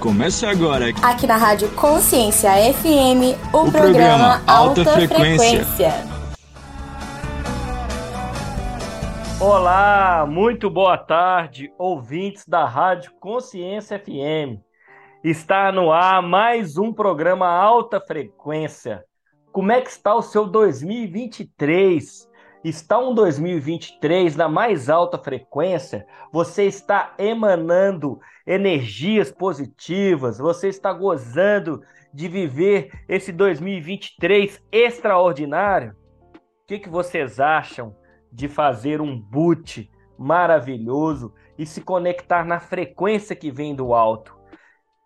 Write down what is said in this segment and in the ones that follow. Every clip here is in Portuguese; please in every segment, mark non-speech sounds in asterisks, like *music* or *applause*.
Começa agora. Aqui na Rádio Consciência FM, o, o programa, programa, Alta, Alta Frequência. Frequência. Olá, muito boa tarde, ouvintes da Rádio Consciência FM. Está no ar mais um programa Alta Frequência. Como é que está o seu 2023? Está um 2023 na mais alta frequência, você está emanando energias positivas, você está gozando de viver esse 2023 extraordinário? O que, que vocês acham de fazer um boot maravilhoso e se conectar na frequência que vem do alto,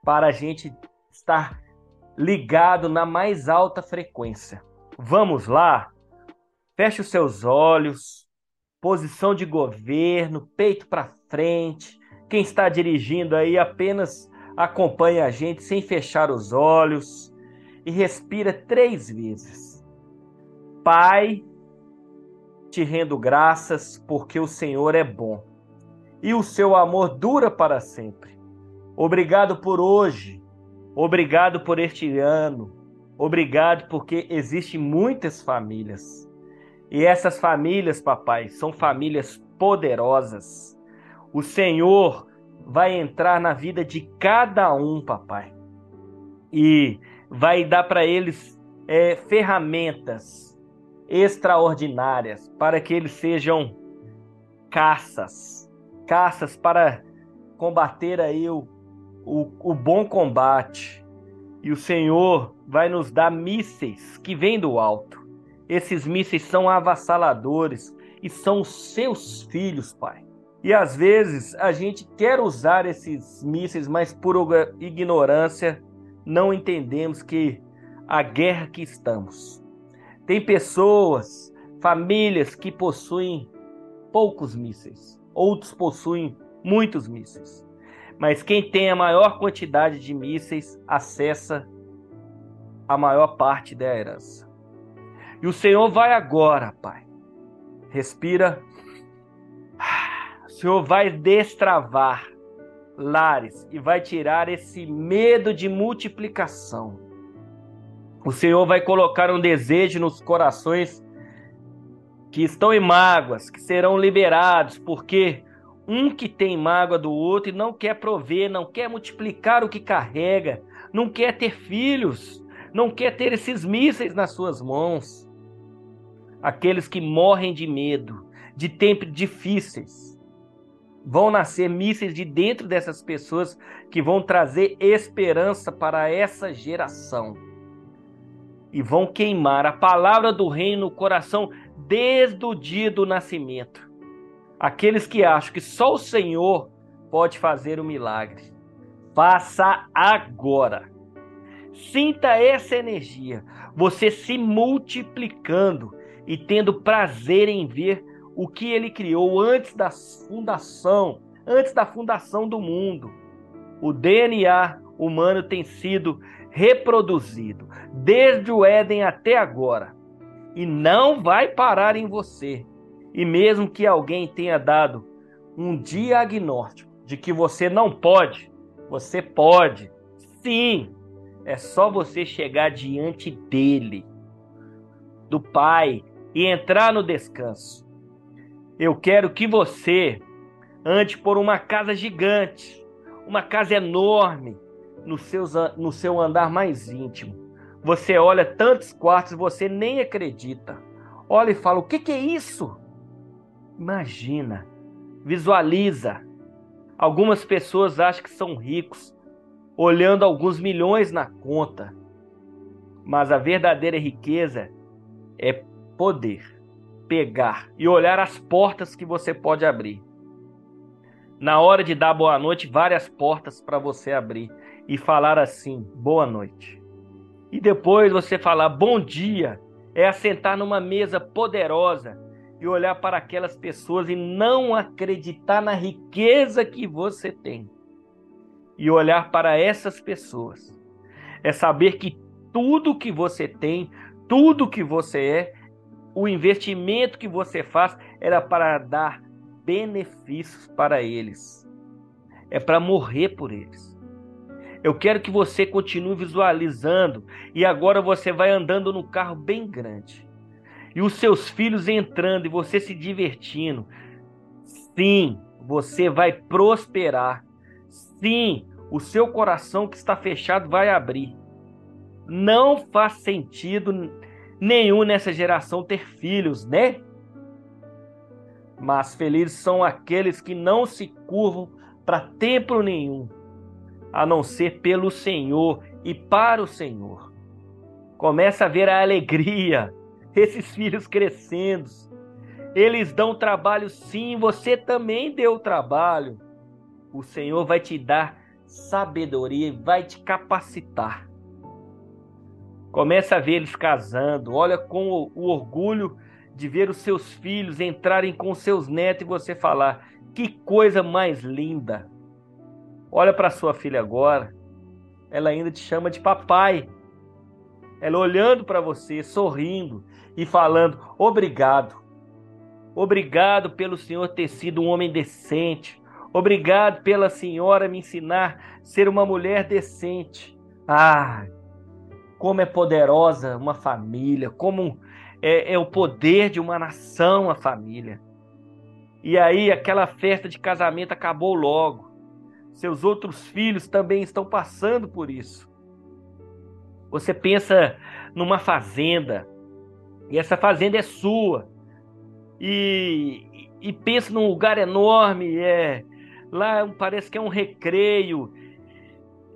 para a gente estar ligado na mais alta frequência? Vamos lá? Feche os seus olhos, posição de governo, peito para frente. Quem está dirigindo aí apenas acompanhe a gente sem fechar os olhos e respira três vezes. Pai, te rendo graças porque o Senhor é bom e o seu amor dura para sempre. Obrigado por hoje, obrigado por este ano, obrigado porque existem muitas famílias e essas famílias, papai, são famílias poderosas. O Senhor vai entrar na vida de cada um, papai, e vai dar para eles é, ferramentas extraordinárias para que eles sejam caças, caças para combater aí o, o, o bom combate. E o Senhor vai nos dar mísseis que vêm do alto esses mísseis são avassaladores e são seus filhos, Pai. E às vezes a gente quer usar esses mísseis, mas por ignorância não entendemos que a guerra que estamos. Tem pessoas, famílias que possuem poucos mísseis, outros possuem muitos mísseis. Mas quem tem a maior quantidade de mísseis acessa a maior parte da herança. E o Senhor vai agora, Pai. Respira. O Senhor vai destravar lares e vai tirar esse medo de multiplicação. O Senhor vai colocar um desejo nos corações que estão em mágoas, que serão liberados, porque um que tem mágoa do outro e não quer prover, não quer multiplicar o que carrega, não quer ter filhos, não quer ter esses mísseis nas suas mãos aqueles que morrem de medo, de tempos difíceis. Vão nascer mísseis de dentro dessas pessoas que vão trazer esperança para essa geração. E vão queimar a palavra do reino no coração desde o dia do nascimento. Aqueles que acham que só o Senhor pode fazer o milagre. Faça agora. Sinta essa energia, você se multiplicando e tendo prazer em ver o que ele criou antes da fundação, antes da fundação do mundo. O DNA humano tem sido reproduzido desde o Éden até agora e não vai parar em você. E mesmo que alguém tenha dado um diagnóstico de que você não pode, você pode. Sim, é só você chegar diante dele, do Pai, e entrar no descanso. Eu quero que você ande por uma casa gigante, uma casa enorme, no, seus, no seu andar mais íntimo. Você olha tantos quartos, você nem acredita. Olha e fala: o que, que é isso? Imagina, visualiza. Algumas pessoas acham que são ricos, olhando alguns milhões na conta. Mas a verdadeira riqueza é poder pegar e olhar as portas que você pode abrir. Na hora de dar boa noite, várias portas para você abrir e falar assim: boa noite. E depois você falar bom dia, é assentar numa mesa poderosa e olhar para aquelas pessoas e não acreditar na riqueza que você tem. E olhar para essas pessoas é saber que tudo que você tem, tudo que você é, o investimento que você faz era para dar benefícios para eles. É para morrer por eles. Eu quero que você continue visualizando e agora você vai andando no carro bem grande. E os seus filhos entrando e você se divertindo. Sim, você vai prosperar. Sim, o seu coração que está fechado vai abrir. Não faz sentido nenhum nessa geração ter filhos, né? Mas felizes são aqueles que não se curvam para templo nenhum, a não ser pelo Senhor e para o Senhor. Começa a ver a alegria, *laughs* esses filhos crescendo. Eles dão trabalho sim, você também deu trabalho. O Senhor vai te dar sabedoria e vai te capacitar. Começa a ver eles casando, olha com o orgulho de ver os seus filhos entrarem com seus netos e você falar: que coisa mais linda. Olha para sua filha agora. Ela ainda te chama de papai. Ela olhando para você, sorrindo e falando: "Obrigado. Obrigado pelo senhor ter sido um homem decente. Obrigado pela senhora me ensinar a ser uma mulher decente." Ah, como é poderosa uma família, como é, é o poder de uma nação a família. E aí aquela festa de casamento acabou logo. Seus outros filhos também estão passando por isso. Você pensa numa fazenda, e essa fazenda é sua. E, e pensa num lugar enorme, é lá parece que é um recreio.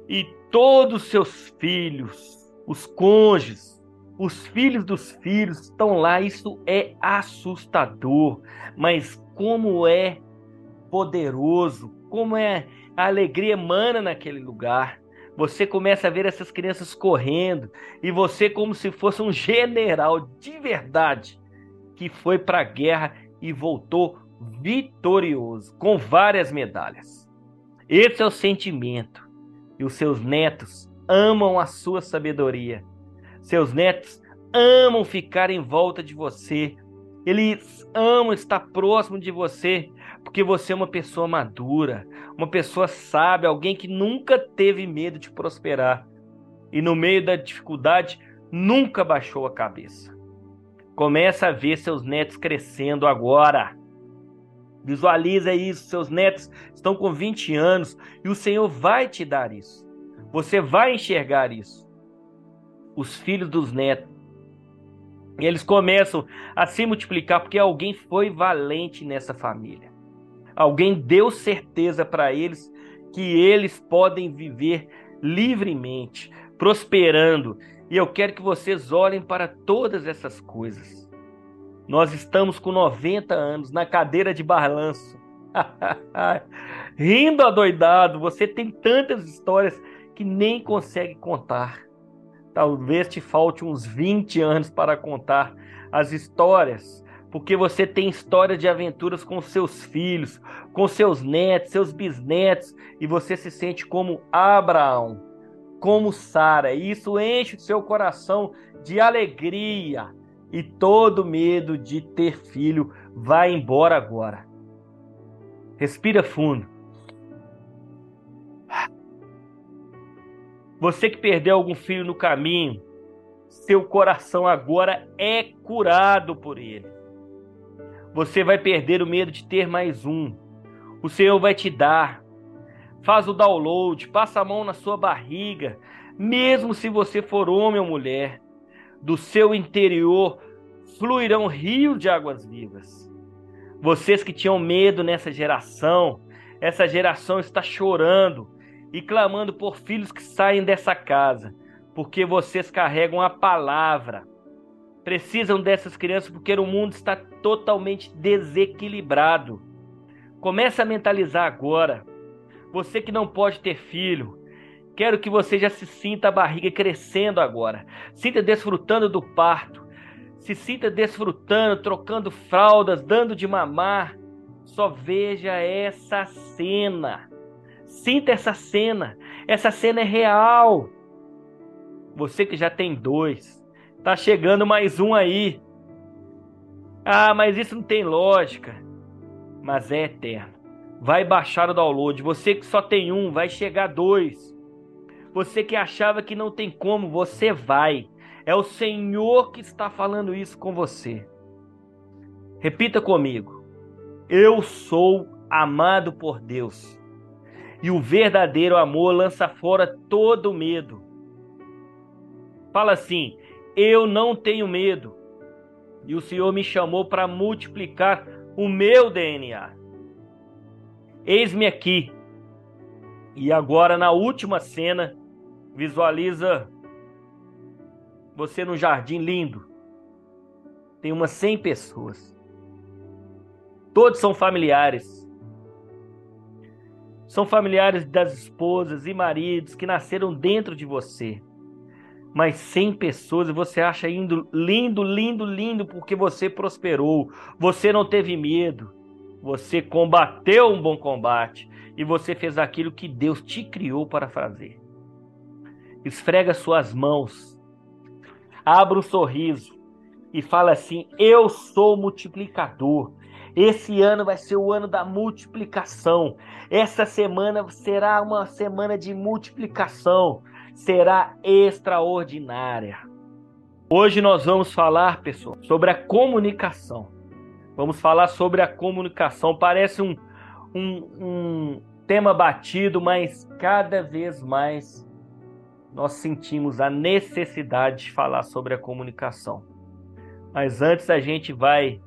E todos os seus filhos, os cônjuges, os filhos dos filhos estão lá, isso é assustador, mas como é poderoso, como é a alegria emana naquele lugar. Você começa a ver essas crianças correndo e você como se fosse um general de verdade que foi para a guerra e voltou vitorioso com várias medalhas. Esse é o sentimento. E os seus netos amam a sua sabedoria. Seus netos amam ficar em volta de você, eles amam estar próximo de você, porque você é uma pessoa madura, uma pessoa sábia, alguém que nunca teve medo de prosperar e no meio da dificuldade nunca baixou a cabeça. Começa a ver seus netos crescendo agora. Visualiza isso, seus netos estão com 20 anos e o Senhor vai te dar isso. Você vai enxergar isso. Os filhos dos netos e eles começam a se multiplicar porque alguém foi valente nessa família. Alguém deu certeza para eles que eles podem viver livremente, prosperando. E eu quero que vocês olhem para todas essas coisas. Nós estamos com 90 anos na cadeira de balanço. *laughs* Rindo adoidado, você tem tantas histórias que nem consegue contar. Talvez te falte uns 20 anos para contar as histórias, porque você tem história de aventuras com seus filhos, com seus netos, seus bisnetos, e você se sente como Abraão, como Sara. Isso enche o seu coração de alegria, e todo medo de ter filho vai embora agora. Respira fundo. Você que perdeu algum filho no caminho, seu coração agora é curado por ele. Você vai perder o medo de ter mais um. O Senhor vai te dar. Faz o download, passa a mão na sua barriga, mesmo se você for homem ou mulher. Do seu interior fluirão rios de águas vivas. Vocês que tinham medo nessa geração, essa geração está chorando e clamando por filhos que saem dessa casa, porque vocês carregam a palavra. Precisam dessas crianças porque o mundo está totalmente desequilibrado. Comece a mentalizar agora. Você que não pode ter filho, quero que você já se sinta a barriga crescendo agora. Sinta desfrutando do parto. Se sinta desfrutando, trocando fraldas, dando de mamar. Só veja essa cena. Sinta essa cena. Essa cena é real. Você que já tem dois, tá chegando mais um aí. Ah, mas isso não tem lógica. Mas é eterno. Vai baixar o download. Você que só tem um, vai chegar dois. Você que achava que não tem como, você vai. É o Senhor que está falando isso com você. Repita comigo. Eu sou amado por Deus. E o verdadeiro amor lança fora todo medo. Fala assim: Eu não tenho medo. E o Senhor me chamou para multiplicar o meu DNA. Eis-me aqui. E agora, na última cena, visualiza você num jardim lindo. Tem umas 100 pessoas. Todos são familiares. São familiares das esposas e maridos que nasceram dentro de você. Mas 100 pessoas e você acha indo lindo, lindo, lindo porque você prosperou. Você não teve medo. Você combateu um bom combate e você fez aquilo que Deus te criou para fazer. Esfrega suas mãos, abra um sorriso e fala assim: Eu sou multiplicador. Esse ano vai ser o ano da multiplicação. Essa semana será uma semana de multiplicação. Será extraordinária. Hoje nós vamos falar, pessoal, sobre a comunicação. Vamos falar sobre a comunicação. Parece um, um, um tema batido, mas cada vez mais nós sentimos a necessidade de falar sobre a comunicação. Mas antes a gente vai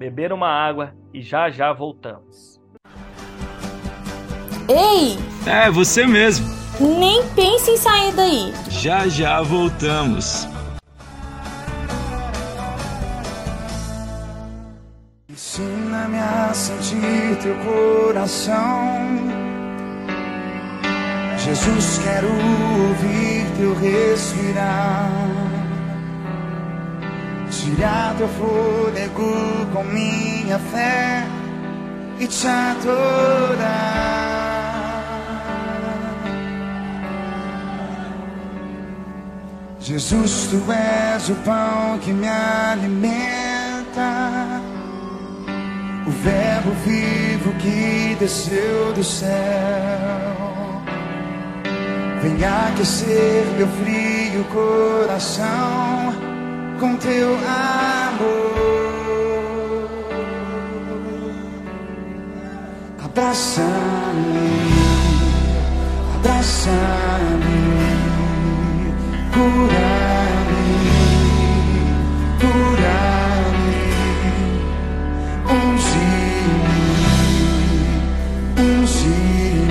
beber uma água e já já voltamos. Ei! É, você mesmo. Nem pense em sair daí. Já já voltamos. Ensina-me a sentir teu coração. Jesus, quero ouvir teu respirar. Tirar teu fôlego com minha fé e te adorar. Jesus, tu és o pão que me alimenta o Verbo vivo que desceu do céu. Vem aquecer meu frio coração com teu amor. Abraça-me, abraça-me, cura-me, cura-me, unge-me, unge-me,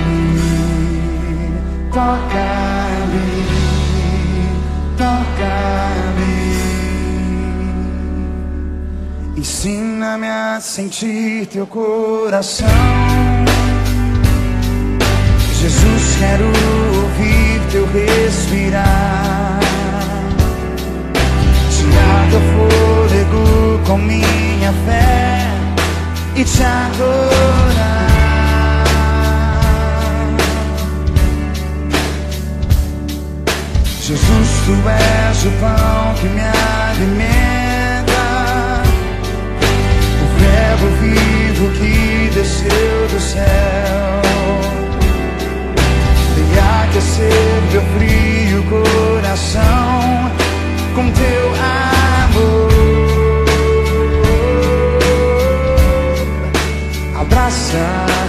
toca-me, Ensina-me a sentir teu coração. Jesus, quero ouvir teu respirar. Tirar teu fôlego com minha fé e te adorar. Jesus, tu és o pão que me alimenta, vivo que desceu do céu. Vem aquecer meu frio coração com teu amor. Abraça-me,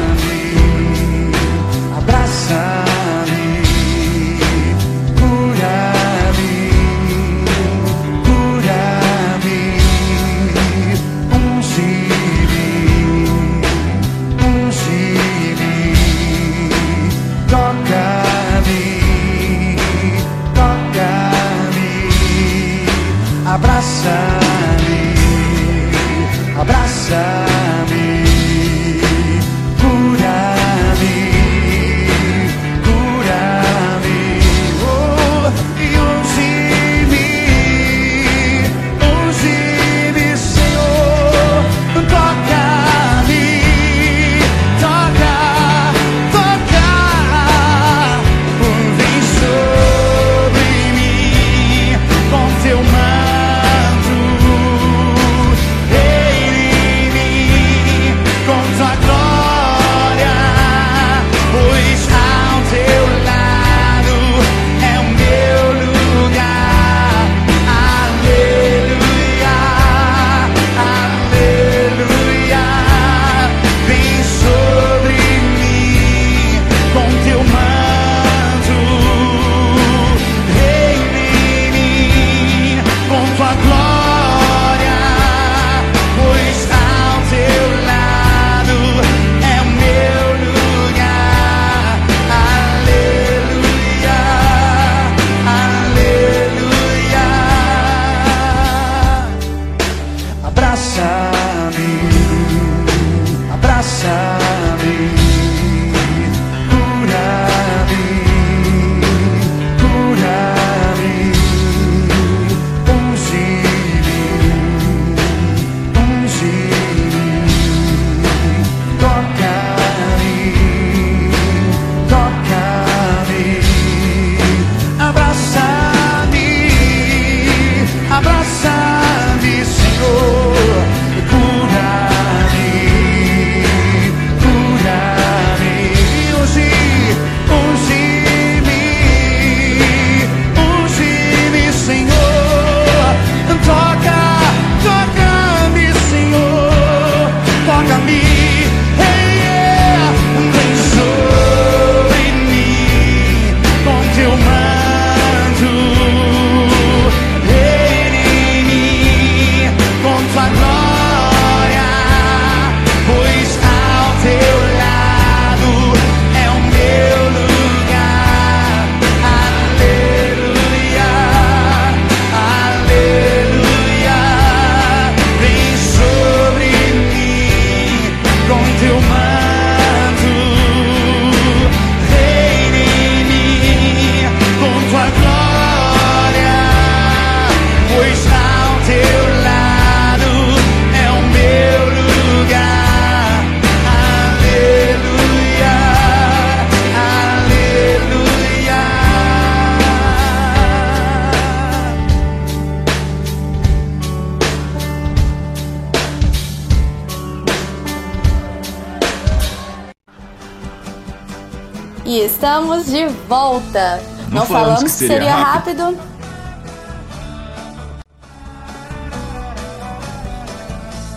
de volta. Não, Não falamos, falamos, que seria, seria rápido. rápido.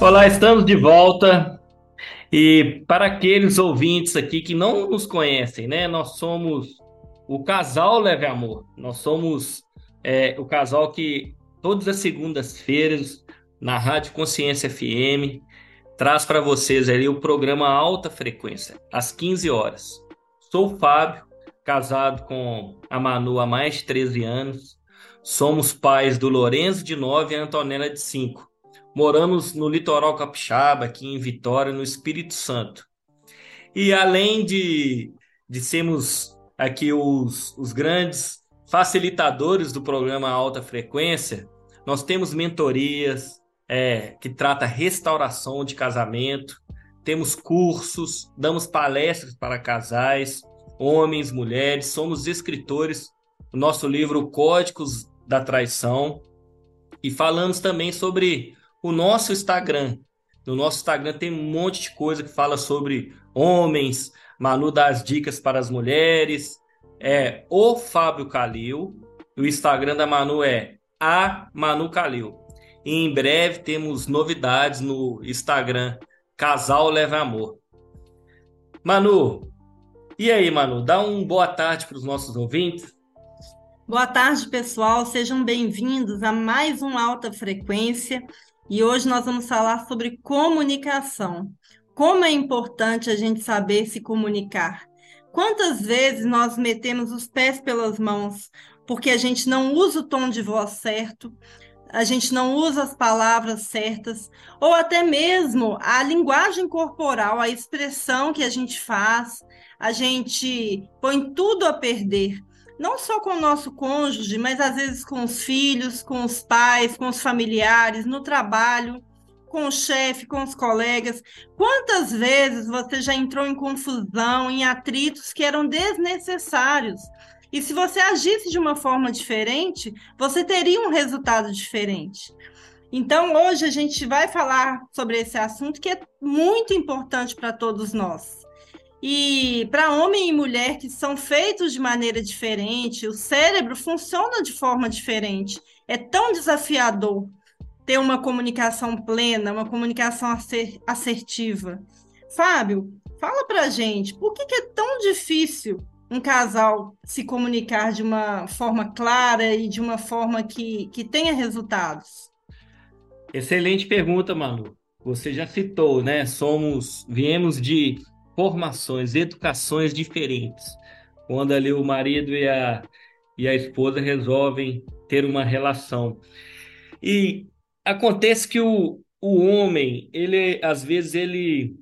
Olá, estamos de volta. E para aqueles ouvintes aqui que não nos conhecem, né? Nós somos o casal Leve Amor. Nós somos é, o casal que todas as segundas-feiras na Rádio Consciência FM traz para vocês ali o programa Alta Frequência, às 15 horas. Sou o Fábio, casado com a Manu há mais de 13 anos. Somos pais do Lourenço de 9 e Antonella de 5. Moramos no litoral capixaba, aqui em Vitória, no Espírito Santo. E além de, de sermos aqui os, os grandes facilitadores do programa Alta Frequência, nós temos mentorias, é, que trata restauração de casamento. Temos cursos, damos palestras para casais, homens, mulheres, somos escritores do nosso livro Códigos da Traição e falamos também sobre o nosso Instagram. No nosso Instagram tem um monte de coisa que fala sobre homens, Manu dá as dicas para as mulheres, é o Fábio Calil, o Instagram da Manu é a Manu Calil. E em breve temos novidades no Instagram Casal Leva Amor. Manu, e aí, Manu? Dá um boa tarde para os nossos ouvintes. Boa tarde, pessoal. Sejam bem-vindos a mais um Alta Frequência. E hoje nós vamos falar sobre comunicação. Como é importante a gente saber se comunicar. Quantas vezes nós metemos os pés pelas mãos porque a gente não usa o tom de voz certo, a gente não usa as palavras certas, ou até mesmo a linguagem corporal, a expressão que a gente faz, a gente põe tudo a perder. Não só com o nosso cônjuge, mas às vezes com os filhos, com os pais, com os familiares, no trabalho, com o chefe, com os colegas. Quantas vezes você já entrou em confusão, em atritos que eram desnecessários? E se você agisse de uma forma diferente, você teria um resultado diferente. Então, hoje a gente vai falar sobre esse assunto que é muito importante para todos nós. E para homem e mulher que são feitos de maneira diferente, o cérebro funciona de forma diferente. É tão desafiador ter uma comunicação plena, uma comunicação assertiva. Fábio, fala para gente, por que, que é tão difícil um casal se comunicar de uma forma clara e de uma forma que, que tenha resultados? Excelente pergunta, Manu. Você já citou, né? Somos, viemos de formações, educações diferentes. Quando ali o marido e a, e a esposa resolvem ter uma relação. E acontece que o, o homem, ele às vezes ele,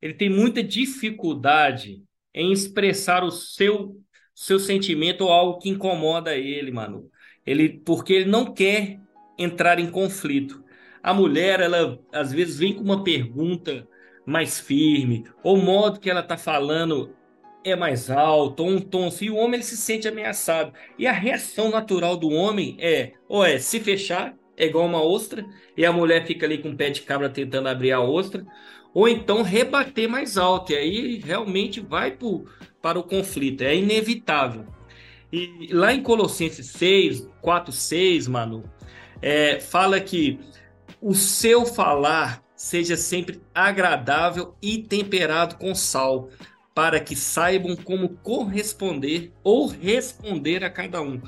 ele tem muita dificuldade em expressar o seu seu sentimento ou algo que incomoda ele, mano. Ele porque ele não quer entrar em conflito. A mulher, ela às vezes vem com uma pergunta mais firme, ou o modo que ela tá falando é mais alto, ou um tom assim, o homem ele se sente ameaçado. E a reação natural do homem é, ou é se fechar, é igual uma ostra, e a mulher fica ali com o pé de cabra tentando abrir a ostra, ou então rebater mais alto, e aí realmente vai pro, para o conflito, é inevitável. E lá em Colossenses 6, 4, 6, Manu, é, fala que o seu falar seja sempre agradável e temperado com sal, para que saibam como corresponder ou responder a cada um.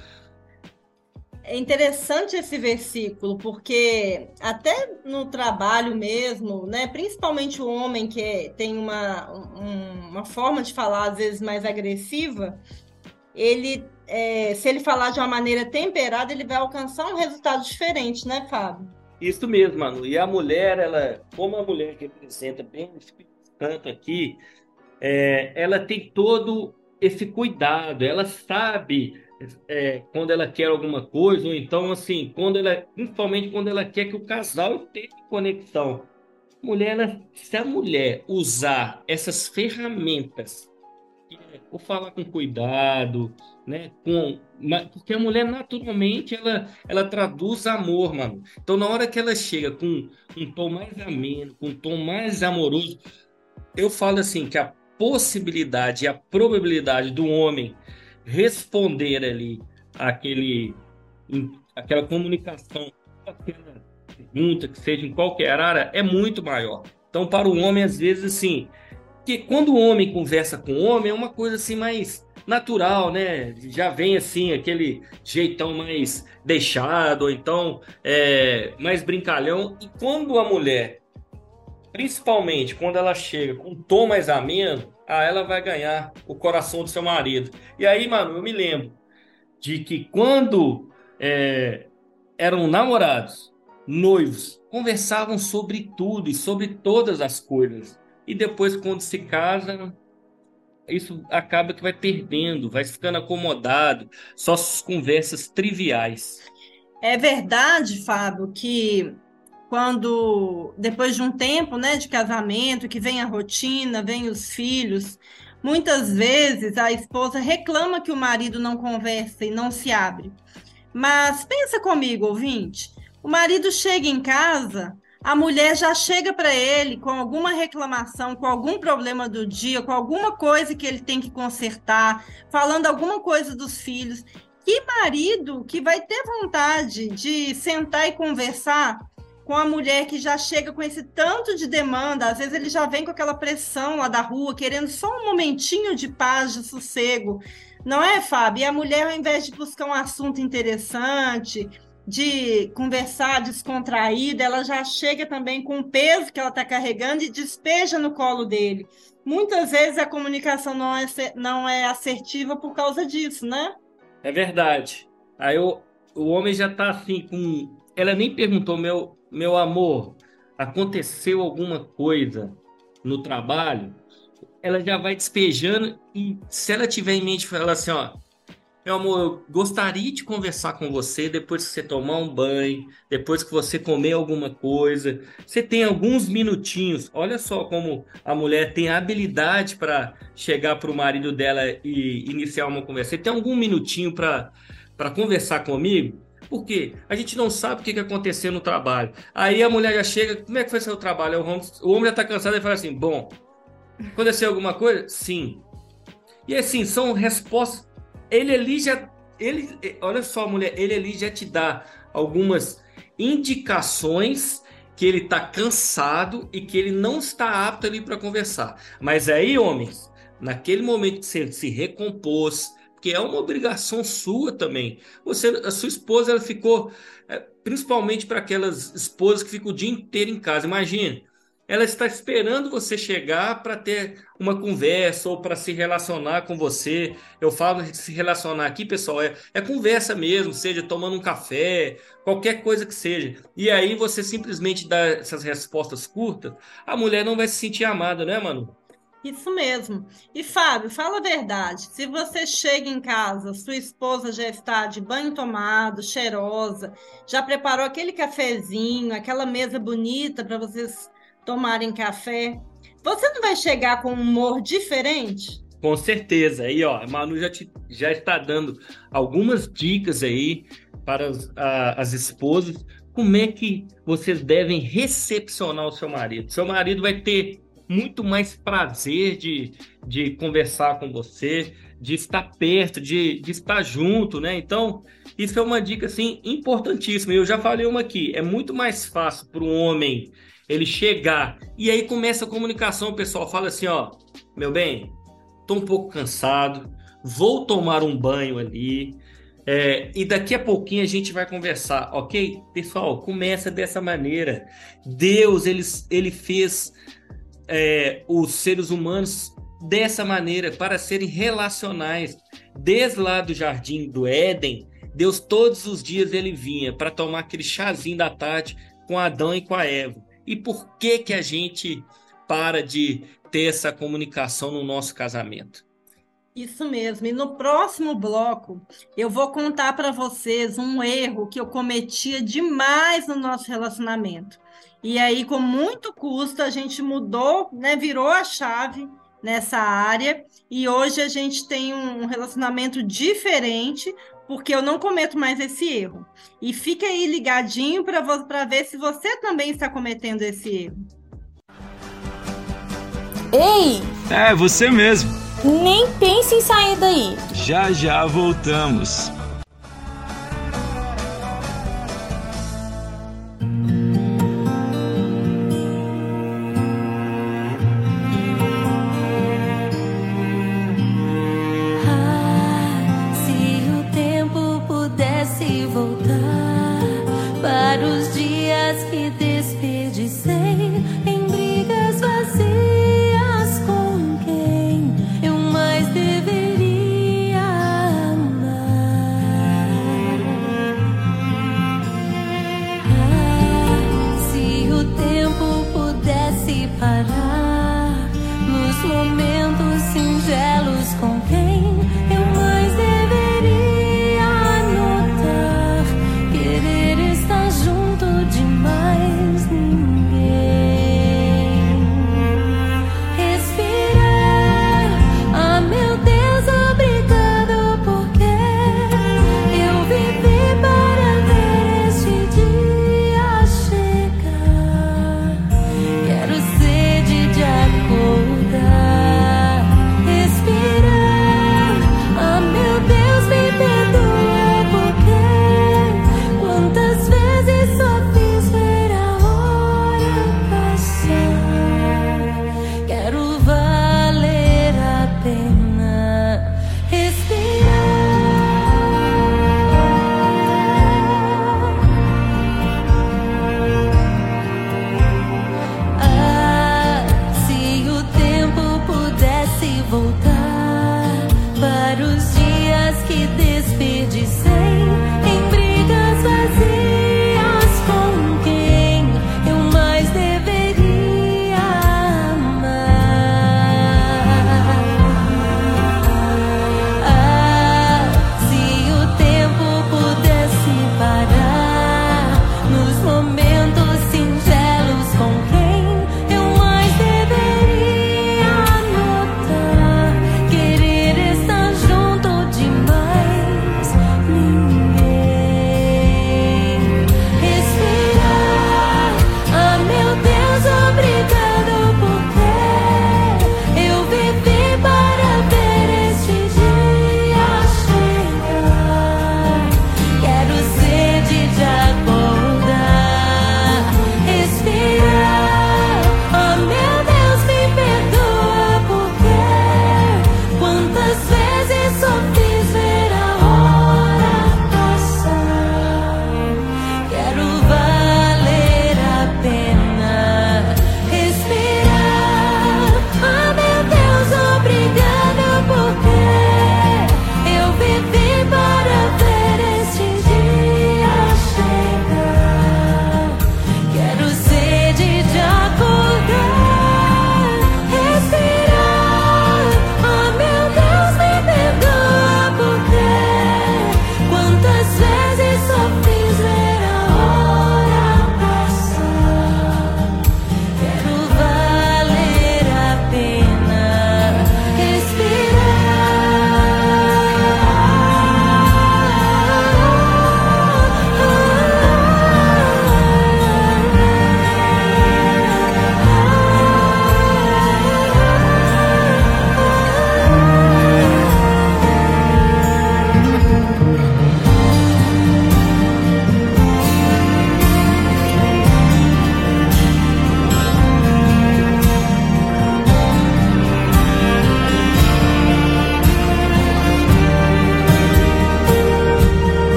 É interessante esse versículo, porque até no trabalho mesmo, né, principalmente o homem que tem uma, um, uma forma de falar às vezes mais agressiva, ele, é, se ele falar de uma maneira temperada, ele vai alcançar um resultado diferente, né, Fábio? Isso mesmo, Manu. E a mulher, ela, como a mulher que representa bem o Espírito Santo aqui, é, ela tem todo esse cuidado, ela sabe é, quando ela quer alguma coisa, ou então, assim, quando ela, principalmente quando ela quer que o casal em conexão. Mulher, ela, se a mulher usar essas ferramentas, ou falar com cuidado, né, com, porque a mulher naturalmente ela, ela traduz amor, mano. Então, na hora que ela chega com um tom mais ameno, com um tom mais amoroso, eu falo assim que a possibilidade a probabilidade do homem responder ali aquele, aquela comunicação, aquela pergunta que seja em qualquer área, é muito maior. Então, para o homem, às vezes, assim, que quando o homem conversa com o homem, é uma coisa assim mais natural, né? Já vem assim, aquele jeitão mais deixado, ou então é, mais brincalhão. E quando a mulher, principalmente quando ela chega com um tom mais ameno, ah, ela vai ganhar o coração do seu marido. E aí, mano, eu me lembro de que quando é, eram namorados, noivos, conversavam sobre tudo e sobre todas as coisas. E depois, quando se casam, isso acaba que vai perdendo, vai ficando acomodado, só as conversas triviais. É verdade, Fábio, que quando depois de um tempo, né, de casamento, que vem a rotina, vem os filhos, muitas vezes a esposa reclama que o marido não conversa e não se abre. Mas pensa comigo, ouvinte, o marido chega em casa, a mulher já chega para ele com alguma reclamação, com algum problema do dia, com alguma coisa que ele tem que consertar, falando alguma coisa dos filhos. Que marido que vai ter vontade de sentar e conversar com a mulher que já chega com esse tanto de demanda, às vezes ele já vem com aquela pressão lá da rua, querendo só um momentinho de paz, de sossego. Não é, Fábio? E a mulher, ao invés de buscar um assunto interessante, de conversar descontraída, ela já chega também com o peso que ela está carregando e despeja no colo dele. Muitas vezes a comunicação não é, não é assertiva por causa disso, né? É verdade. Aí o, o homem já está assim com. Ela nem perguntou, meu, meu amor, aconteceu alguma coisa no trabalho, ela já vai despejando e se ela tiver em mente, fala assim, ó, meu amor, eu gostaria de conversar com você depois que você tomar um banho, depois que você comer alguma coisa. Você tem alguns minutinhos. Olha só como a mulher tem habilidade para chegar para o marido dela e iniciar uma conversa. Você tem algum minutinho para conversar comigo? Porque a gente não sabe o que, que aconteceu no trabalho. Aí a mulher já chega, como é que foi seu trabalho? O homem, o homem já está cansado e fala assim: bom, aconteceu alguma coisa? Sim. E assim, são respostas. Ele ali já. Ele, olha só, mulher, ele ali já te dá algumas indicações que ele está cansado e que ele não está apto ali para conversar. Mas aí, homens, naquele momento que você se recompôs, porque é uma obrigação sua também. Você, a sua esposa, ela ficou, é, principalmente para aquelas esposas que ficam o dia inteiro em casa. Imagine, ela está esperando você chegar para ter uma conversa ou para se relacionar com você. Eu falo de se relacionar aqui, pessoal, é, é conversa mesmo, seja tomando um café, qualquer coisa que seja. E aí você simplesmente dá essas respostas curtas, a mulher não vai se sentir amada, né, mano? Isso mesmo. E Fábio, fala a verdade. Se você chega em casa, sua esposa já está de banho tomado, cheirosa, já preparou aquele cafezinho, aquela mesa bonita para vocês tomarem café, você não vai chegar com um humor diferente? Com certeza. Aí, ó, a Manu já, te, já está dando algumas dicas aí para as, a, as esposas. Como é que vocês devem recepcionar o seu marido? Seu marido vai ter muito mais prazer de, de conversar com você, de estar perto, de, de estar junto, né? Então, isso é uma dica, assim, importantíssima. Eu já falei uma aqui. É muito mais fácil para um homem ele chegar e aí começa a comunicação, o pessoal fala assim, ó, meu bem, tô um pouco cansado, vou tomar um banho ali, é, e daqui a pouquinho a gente vai conversar, ok? Pessoal, começa dessa maneira. Deus, ele, ele fez é, os seres humanos dessa maneira, para serem relacionais. Desde lá do jardim do Éden, Deus todos os dias ele vinha para tomar aquele chazinho da tarde com Adão e com a Eva. E por que que a gente para de ter essa comunicação no nosso casamento? Isso mesmo. E no próximo bloco, eu vou contar para vocês um erro que eu cometia demais no nosso relacionamento. E aí, com muito custo, a gente mudou, né, virou a chave nessa área e hoje a gente tem um relacionamento diferente porque eu não cometo mais esse erro. E fica aí ligadinho para ver se você também está cometendo esse erro. Ei! É, você mesmo. Nem pense em sair daí. Já já voltamos.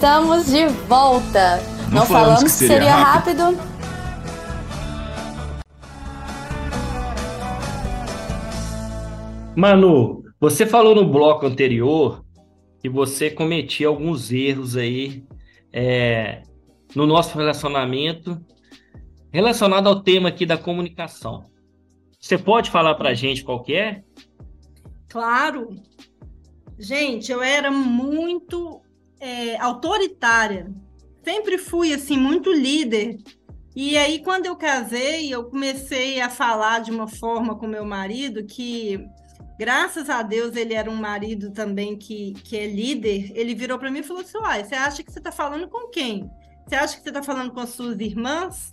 Estamos de volta. Não, Não falamos, falamos, que seria, seria rápido. rápido. Manu, você falou no bloco anterior que você cometia alguns erros aí é, no nosso relacionamento relacionado ao tema aqui da comunicação. Você pode falar para a gente qual que é? Claro. Gente, eu era muito é, autoritária. Sempre fui, assim, muito líder. E aí, quando eu casei, eu comecei a falar de uma forma com meu marido que, graças a Deus, ele era um marido também que, que é líder. Ele virou para mim e falou assim: Uai, você acha que você está falando com quem? Você acha que você está falando com as suas irmãs?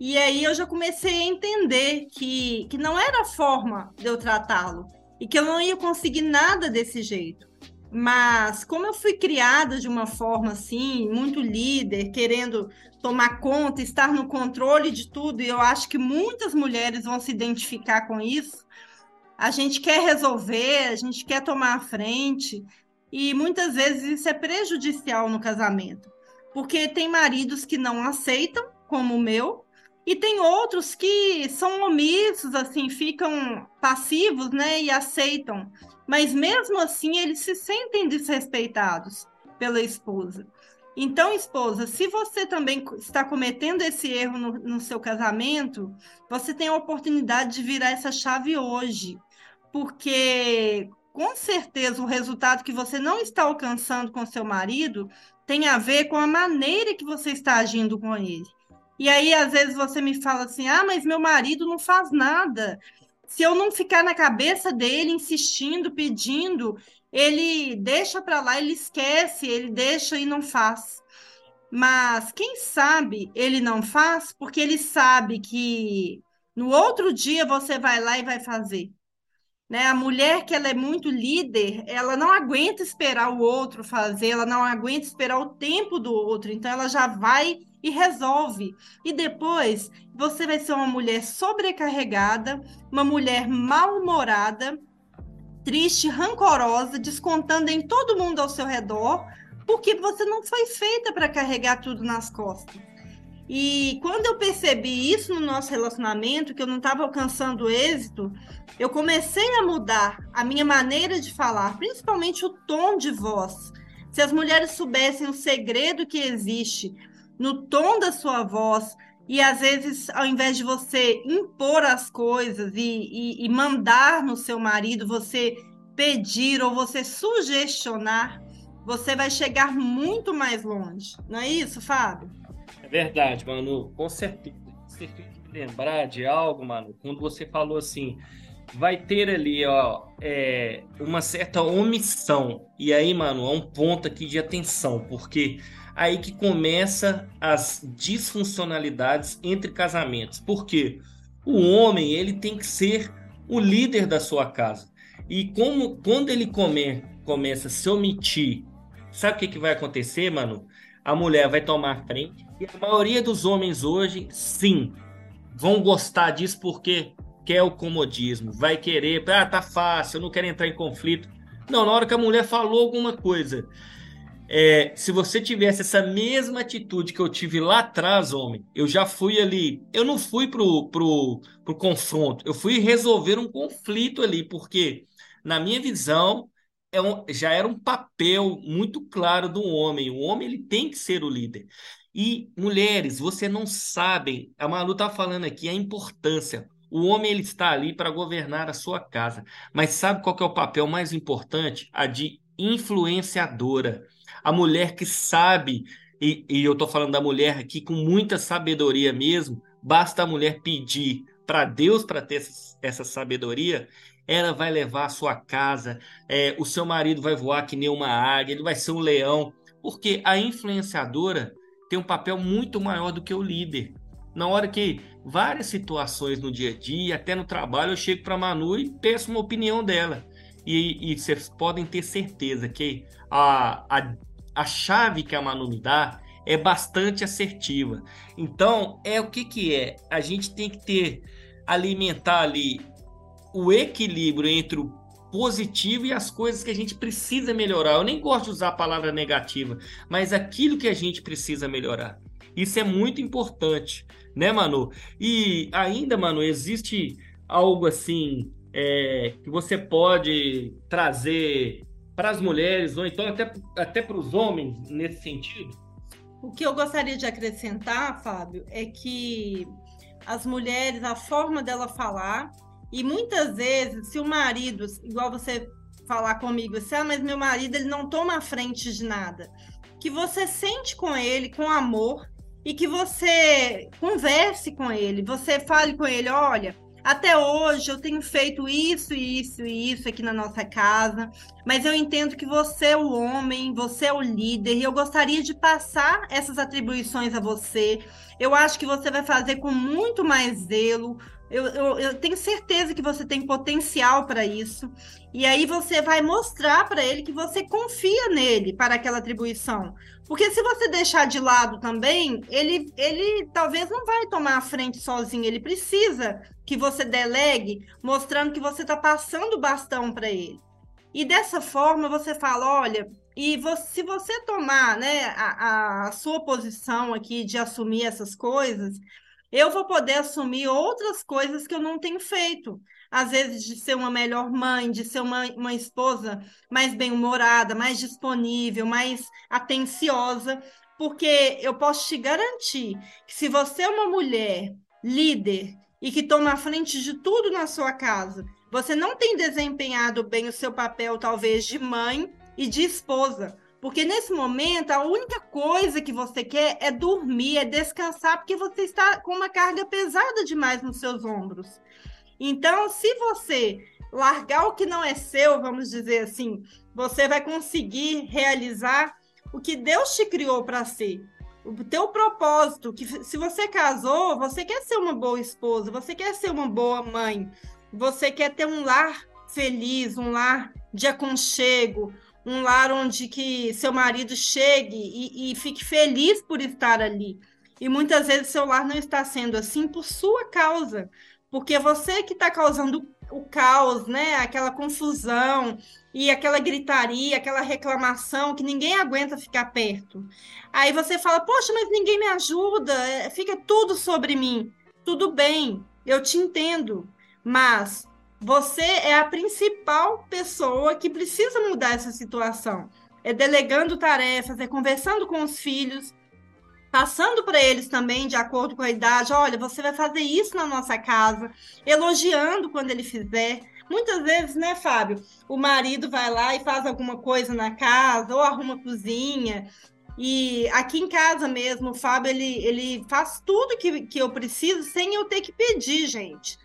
E aí eu já comecei a entender que, que não era a forma de eu tratá-lo e que eu não ia conseguir nada desse jeito. Mas como eu fui criada de uma forma assim, muito líder, querendo tomar conta, estar no controle de tudo, e eu acho que muitas mulheres vão se identificar com isso. A gente quer resolver, a gente quer tomar a frente, e muitas vezes isso é prejudicial no casamento, porque tem maridos que não aceitam, como o meu, e tem outros que são omissos, assim, ficam passivos, né, e aceitam mas mesmo assim eles se sentem desrespeitados pela esposa. Então, esposa, se você também está cometendo esse erro no, no, seu casamento, você tem a oportunidade de virar essa chave hoje, porque com certeza o resultado que você não está alcançando com seu marido tem a ver com a maneira que você está agindo com ele. E aí, às vezes, você me fala assim: ah, mas meu marido não faz nada se eu não ficar na cabeça dele insistindo, pedindo, ele deixa para lá, ele esquece, ele deixa e não faz. Mas quem sabe ele não faz porque ele sabe que no outro dia você vai lá e vai fazer. Né? A mulher que ela é muito líder, ela não aguenta esperar o outro fazer, ela não aguenta esperar o tempo do outro, então ela já vai e resolve. E depois você vai ser uma mulher sobrecarregada, uma mulher mal-humorada, triste, rancorosa, descontando em todo mundo ao seu redor, porque você não foi feita para carregar tudo nas costas. E quando eu percebi isso no nosso relacionamento, que eu não estava alcançando êxito, eu comecei a mudar a minha maneira de falar, principalmente o tom de voz. Se as mulheres soubessem o segredo que existe no tom da sua voz, e às vezes, ao invés de você impor as coisas e, e, e mandar no seu marido, você pedir ou você sugestionar, você vai chegar muito mais longe. Não é isso, Fábio? É verdade, Manu. Com certeza. Você tem que lembrar de algo, Manu, quando você falou assim, vai ter ali, ó, é, uma certa omissão. E aí, mano, é um ponto aqui de atenção, porque aí que começa as disfuncionalidades entre casamentos. Porque o homem ele tem que ser o líder da sua casa. E como quando ele come, começa a se omitir, sabe o que, que vai acontecer, mano? A mulher vai tomar frente. E a maioria dos homens hoje, sim, vão gostar disso porque quer o comodismo, vai querer, ah, tá fácil, eu não quero entrar em conflito. Não, na hora que a mulher falou alguma coisa, é, se você tivesse essa mesma atitude que eu tive lá atrás, homem, eu já fui ali. Eu não fui pro, pro, pro confronto, eu fui resolver um conflito ali, porque, na minha visão, é um, já era um papel muito claro do homem. O homem ele tem que ser o líder. E mulheres, você não sabem, a Malu tá falando aqui a importância. O homem ele está ali para governar a sua casa, mas sabe qual é o papel mais importante? A de influenciadora a mulher que sabe, e, e eu estou falando da mulher aqui com muita sabedoria mesmo, basta a mulher pedir para Deus para ter essa, essa, sabedoria, ela vai levar a sua casa, é, o seu marido vai voar que nem uma águia, ele vai ser um leão, porque a influenciadora tem um papel muito maior do que o líder. Na hora que várias situações no dia a dia, até no trabalho, eu chego para Manu e peço uma opinião dela. E, e vocês podem ter certeza que a, a a chave que a Manu me dá é bastante assertiva. Então, é o que que é? A gente tem que ter alimentar ali o equilíbrio entre o positivo e as coisas que a gente precisa melhorar. Eu nem gosto de usar a palavra negativa, mas aquilo que a gente precisa melhorar. Isso é muito importante, né, Manu? E ainda, Manu, existe algo assim é, que você pode trazer para as mulheres, ou então até, até para os homens nesse sentido? O que eu gostaria de acrescentar, Fábio, é que as mulheres, a forma dela falar, e muitas vezes, se o marido, igual você falar comigo, assim, ah, mas meu marido ele não toma a frente de nada, que você sente com ele com amor e que você converse com ele, você fale com ele, olha, até hoje eu tenho feito isso, isso e isso aqui na nossa casa, mas eu entendo que você é o homem, você é o líder, e eu gostaria de passar essas atribuições a você. Eu acho que você vai fazer com muito mais zelo, eu, eu, eu tenho certeza que você tem potencial para isso. E aí você vai mostrar para ele que você confia nele para aquela atribuição. Porque se você deixar de lado também, ele, ele talvez não vai tomar a frente sozinho. Ele precisa que você delegue, mostrando que você está passando o bastão para ele. E dessa forma você fala: olha, e você, se você tomar né, a, a sua posição aqui de assumir essas coisas, eu vou poder assumir outras coisas que eu não tenho feito. Às vezes, de ser uma melhor mãe, de ser uma, uma esposa mais bem-humorada, mais disponível, mais atenciosa, porque eu posso te garantir que se você é uma mulher líder e que toma a frente de tudo na sua casa, você não tem desempenhado bem o seu papel, talvez, de mãe e de esposa. Porque nesse momento, a única coisa que você quer é dormir, é descansar, porque você está com uma carga pesada demais nos seus ombros. Então, se você largar o que não é seu, vamos dizer assim, você vai conseguir realizar o que Deus te criou para ser. O teu propósito, que se você casou, você quer ser uma boa esposa, você quer ser uma boa mãe, você quer ter um lar feliz, um lar de aconchego, um lar onde que seu marido chegue e, e fique feliz por estar ali. E muitas vezes seu lar não está sendo assim por sua causa, porque você que está causando o caos, né? Aquela confusão e aquela gritaria, aquela reclamação que ninguém aguenta ficar perto. Aí você fala, poxa, mas ninguém me ajuda, é, fica tudo sobre mim. Tudo bem, eu te entendo, mas você é a principal pessoa que precisa mudar essa situação. É delegando tarefas, é conversando com os filhos, passando para eles também, de acordo com a idade, olha, você vai fazer isso na nossa casa, elogiando quando ele fizer. Muitas vezes, né, Fábio, o marido vai lá e faz alguma coisa na casa, ou arruma cozinha. E aqui em casa mesmo, o Fábio, ele, ele faz tudo que, que eu preciso sem eu ter que pedir, gente.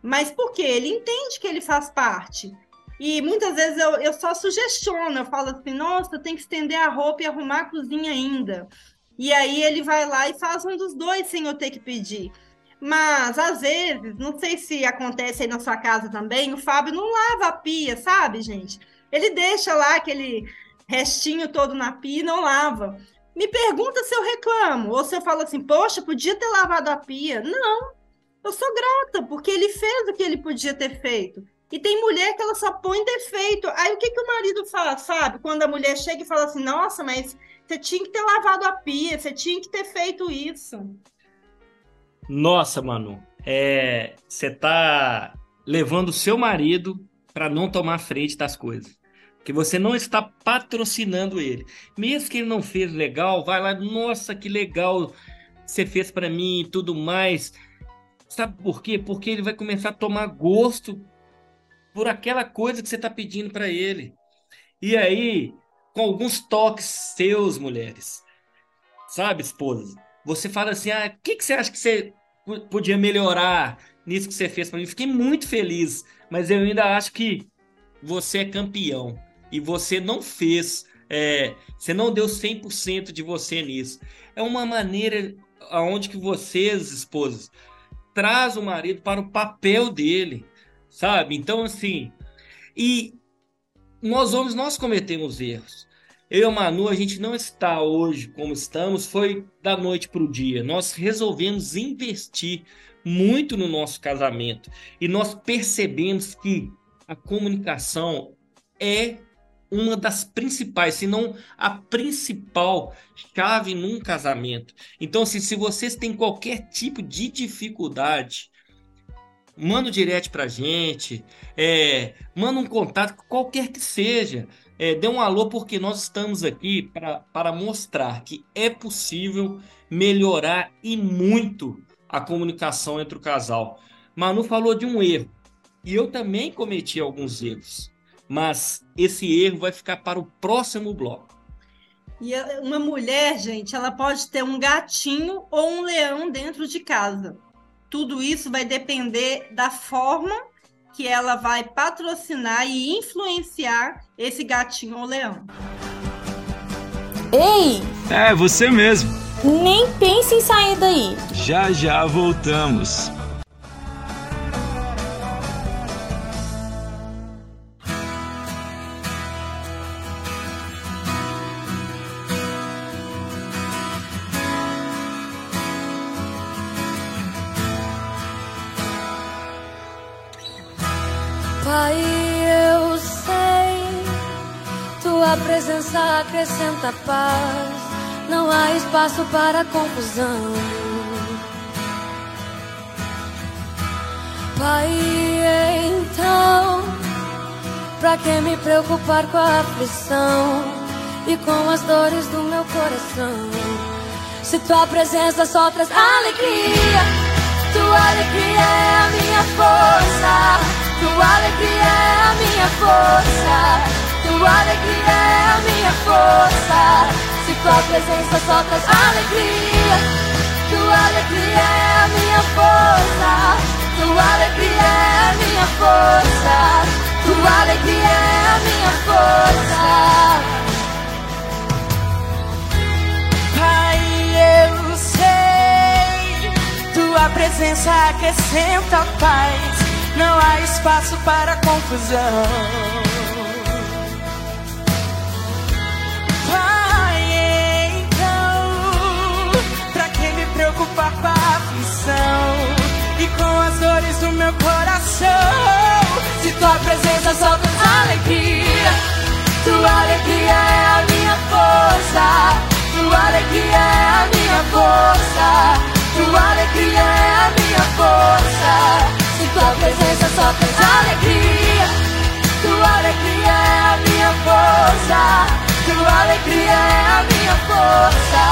Mas por quê? Ele entende que ele faz parte. E muitas vezes eu, eu só sugestiono, eu falo assim, nossa, tem que estender a roupa e arrumar a cozinha ainda. E aí ele vai lá e faz um dos dois sem eu ter que pedir. Mas, às vezes, não sei se acontece aí na sua casa também, o Fábio não lava a pia, sabe, gente? Ele deixa lá aquele restinho todo na pia e não lava. Me pergunta se eu reclamo, ou se eu falo assim, poxa, podia ter lavado a pia. Não, eu sou grata, porque ele fez o que ele podia ter feito. E tem mulher que ela só põe defeito. Aí o que, que o marido fala, sabe? Quando a mulher chega e fala assim, nossa, mas você tinha que ter lavado a pia, você tinha que ter feito isso. Nossa, Manu, é, você tá levando o seu marido para não tomar frente das coisas. Que você não está patrocinando ele. Mesmo que ele não fez legal, vai lá, nossa, que legal você fez para mim e tudo mais. Sabe por quê? Porque ele vai começar a tomar gosto por aquela coisa que você está pedindo para ele. E aí, com alguns toques seus, mulheres, sabe, esposa? Você fala assim: ah, o que, que você acha que você podia melhorar nisso que você fez para mim? Fiquei muito feliz, mas eu ainda acho que você é campeão e você não fez, é, você não deu 100% de você nisso. É uma maneira aonde que vocês, esposas, traz o marido para o papel dele, sabe? Então, assim, e nós homens, nós cometemos erros. Eu e a Manu, a gente não está hoje como estamos, foi da noite para o dia. Nós resolvemos investir muito no nosso casamento e nós percebemos que a comunicação é uma das principais, se não a principal chave num casamento. Então, assim, se vocês têm qualquer tipo de dificuldade, manda um direct pra gente, é, manda um contato, qualquer que seja. É, dê um alô, porque nós estamos aqui para mostrar que é possível melhorar e muito a comunicação entre o casal. Manu falou de um erro, e eu também cometi alguns erros mas esse erro vai ficar para o próximo bloco. E uma mulher, gente, ela pode ter um gatinho ou um leão dentro de casa. Tudo isso vai depender da forma que ela vai patrocinar e influenciar esse gatinho ou leão. Ei! É, você mesmo. Nem pense em sair daí. Já já voltamos. Presença acrescenta paz, não há espaço para confusão. Pai, então, pra que me preocupar com a aflição e com as dores do meu coração? Se tua presença só traz alegria, tua alegria é a minha força, tua alegria é a minha força. Tua alegria é a minha força. Se tua presença só traz alegria, tua alegria é a minha força. Tua alegria é a minha força. Tua alegria é a minha força. Pai, eu sei, tua presença acrescenta paz. Não há espaço para confusão. preocupar com a aflição e com as dores do meu coração. Se tua presença só traz alegria, tua alegria é a minha força. Tua alegria é a minha força. Tua alegria é a minha força. Tua presença só traz alegria, tua alegria é a minha força. Tua alegria é a minha força.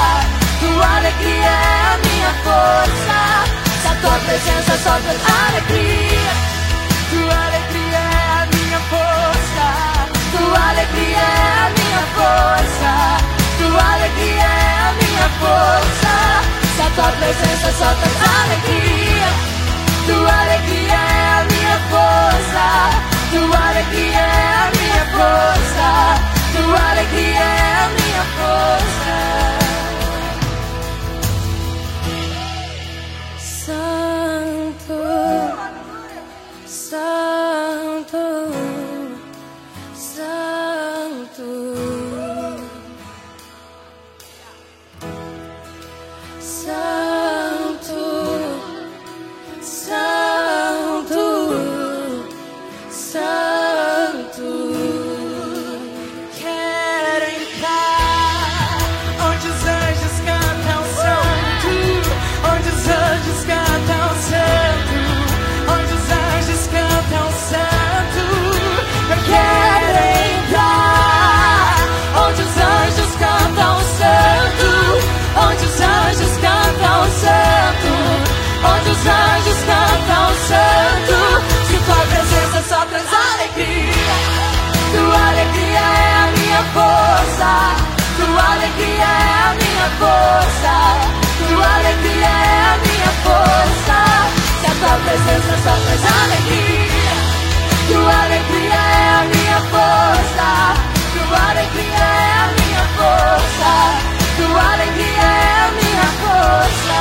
Tua alegria é a minha força. Se a tua presença só traz alegria. Tua alegria é a minha força. Tua alegria é a minha força. Tua alegria é a minha força. Tua alegria é a minha força, tua alegria é a minha força. Se a tua presença só traz alegria, tua alegria é a minha força, tua alegria é a minha força, tua alegria é a minha força.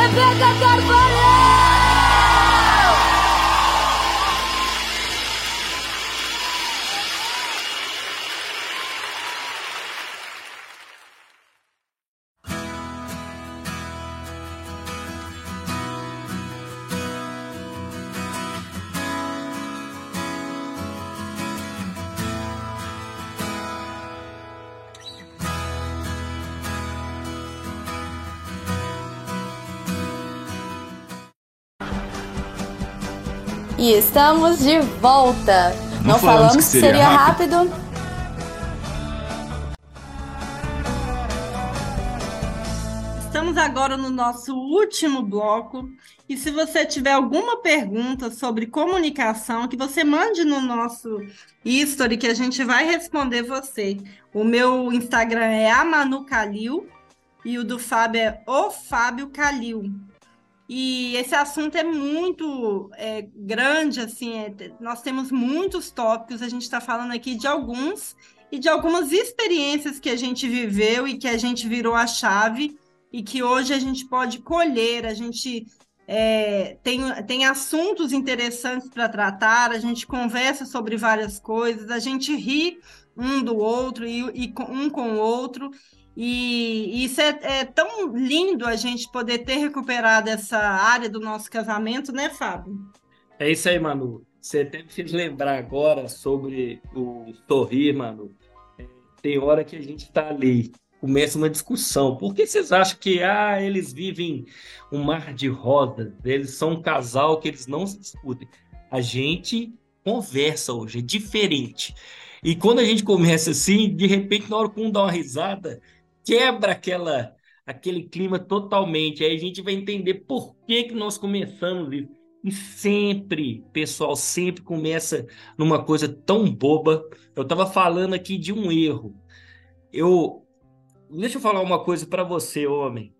Rebeca Carvalho! E estamos de volta. Não, Não falamos, falamos, que seria, seria rápido. rápido. Estamos agora no nosso último bloco. E se você tiver alguma pergunta sobre comunicação, que você mande no nosso history, que a gente vai responder você. O meu Instagram é amanucalil e o do Fábio é o Fábio Calil. E esse assunto é muito é, grande, assim, é, nós temos muitos tópicos, a gente está falando aqui de alguns e de algumas experiências que a gente viveu e que a gente virou a chave e que hoje a gente pode colher, a gente é, tem, tem assuntos interessantes para tratar, a gente conversa sobre várias coisas, a gente ri um do outro e, e um com o outro, e isso é, é, tão lindo a gente poder ter recuperado essa área do nosso casamento, né, Fábio? É isso aí, Manu. Você até me fez lembrar agora sobre o sorrir, Manu. Tem hora que a gente está ali, começa uma discussão. Por que vocês acham que ah, eles vivem um mar de rosas? Eles são um casal que eles não se discutem. A gente conversa hoje, é diferente. E quando a gente começa assim, de repente, na hora que um dá uma risada, quebra aquela aquele clima totalmente. Aí a gente vai entender por que, que nós começamos isso. E sempre, pessoal, sempre começa numa coisa tão boba. Eu estava falando aqui de um erro. Eu deixa eu falar uma coisa para você, homem.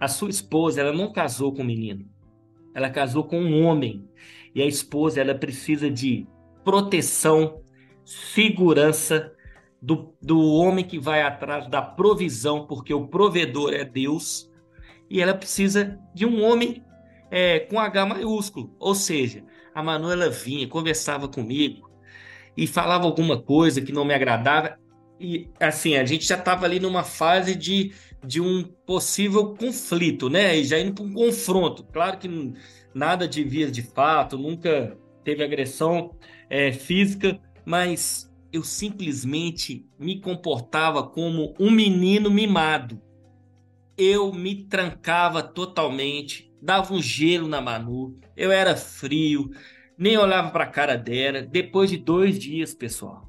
A sua esposa, ela não casou com um menino. Ela casou com um homem. E a esposa, ela precisa de proteção, segurança, do, do homem que vai atrás da provisão, porque o provedor é Deus, e ela precisa de um homem é, com H maiúsculo. Ou seja, a Manuela vinha, conversava comigo e falava alguma coisa que não me agradava. E assim, a gente já estava ali numa fase de, de um possível conflito, né? E já indo para um confronto. Claro que nada de vias de fato, nunca teve agressão é, física, mas eu simplesmente me comportava como um menino mimado. Eu me trancava totalmente, dava um gelo na Manu, eu era frio, nem olhava para a cara dela. Depois de dois dias, pessoal,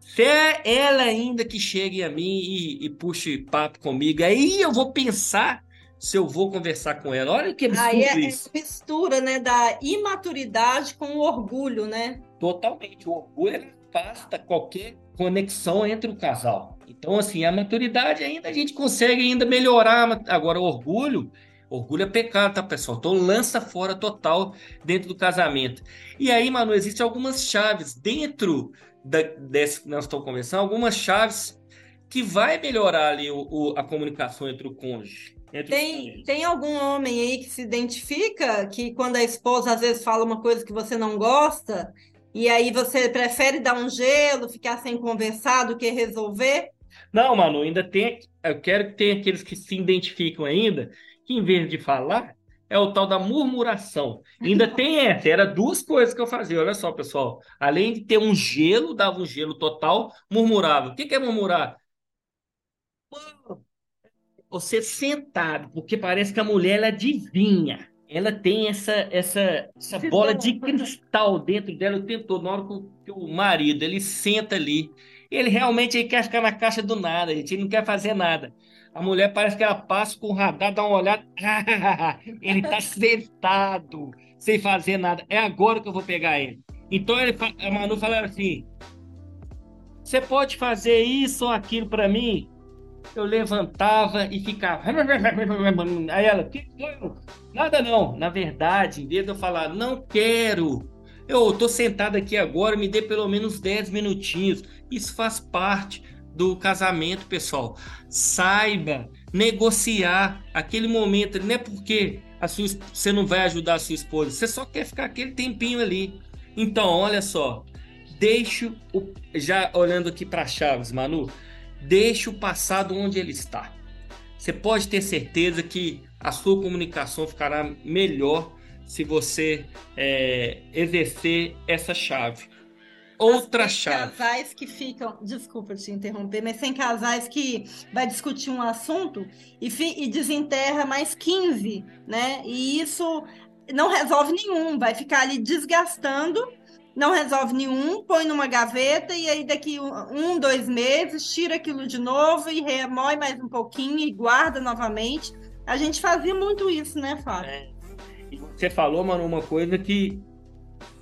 se é ela ainda que chegue a mim e, e puxe papo comigo, aí eu vou pensar se eu vou conversar com ela. Olha que absurdo Aí é, isso. é mistura, né, da imaturidade com o orgulho, né? Totalmente. O orgulho afasta qualquer conexão entre o casal. Então, assim, a maturidade ainda a gente consegue ainda melhorar. Agora, o orgulho, orgulho é pecado, tá, pessoal? Então, lança fora total dentro do casamento. E aí, Manu, existem algumas chaves dentro da, desse que nós estamos conversando, algumas chaves que vai melhorar ali o, o, a comunicação entre o cônjuge. Tem, tem algum homem aí que se identifica que quando a esposa às vezes fala uma coisa que você não gosta, e aí você prefere dar um gelo, ficar sem conversar do que resolver? Não, Manu, ainda tem. Eu quero que tenha aqueles que se identificam ainda, que em vez de falar, é o tal da murmuração. Ainda *laughs* tem essa, era duas coisas que eu fazia. Olha só, pessoal. Além de ter um gelo, dava um gelo total, murmurava. O que é murmurar? Você sentado, porque parece que a mulher ela adivinha ela tem essa, essa, essa bola de cristal dentro dela o tempo todo. Na hora que o, marido ele senta ali, ele realmente ele quer ficar na caixa do nada, ele não quer fazer nada. A mulher parece que ela passa com o radar, dá uma olhada, *laughs* ele está sentado, sem fazer nada. É agora que eu vou pegar ele. Então ele, a Manu fala assim: Você pode fazer isso ou aquilo para mim? Eu levantava e ficava. *laughs* Aí ela, que? Nada não. Na verdade, em vez de eu falar, não quero, eu tô sentado aqui agora, me dê pelo menos 10 minutinhos. Isso faz parte do casamento, pessoal. Saiba negociar aquele momento. Não é porque a sua, você não vai ajudar a sua esposa, você só quer ficar aquele tempinho ali. Então, olha só. Deixo o, já olhando aqui para Chaves, Manu Deixe o passado onde ele está. Você pode ter certeza que a sua comunicação ficará melhor se você é, exercer essa chave. Outra chave. casais que ficam, desculpa te interromper, mas tem casais que vai discutir um assunto e, e desenterra mais 15, né? E isso não resolve nenhum, vai ficar ali desgastando, não resolve nenhum, põe numa gaveta e aí daqui um, dois meses tira aquilo de novo e remói mais um pouquinho e guarda novamente. A gente fazia muito isso, né, Fábio? É. E você falou, mano, uma coisa que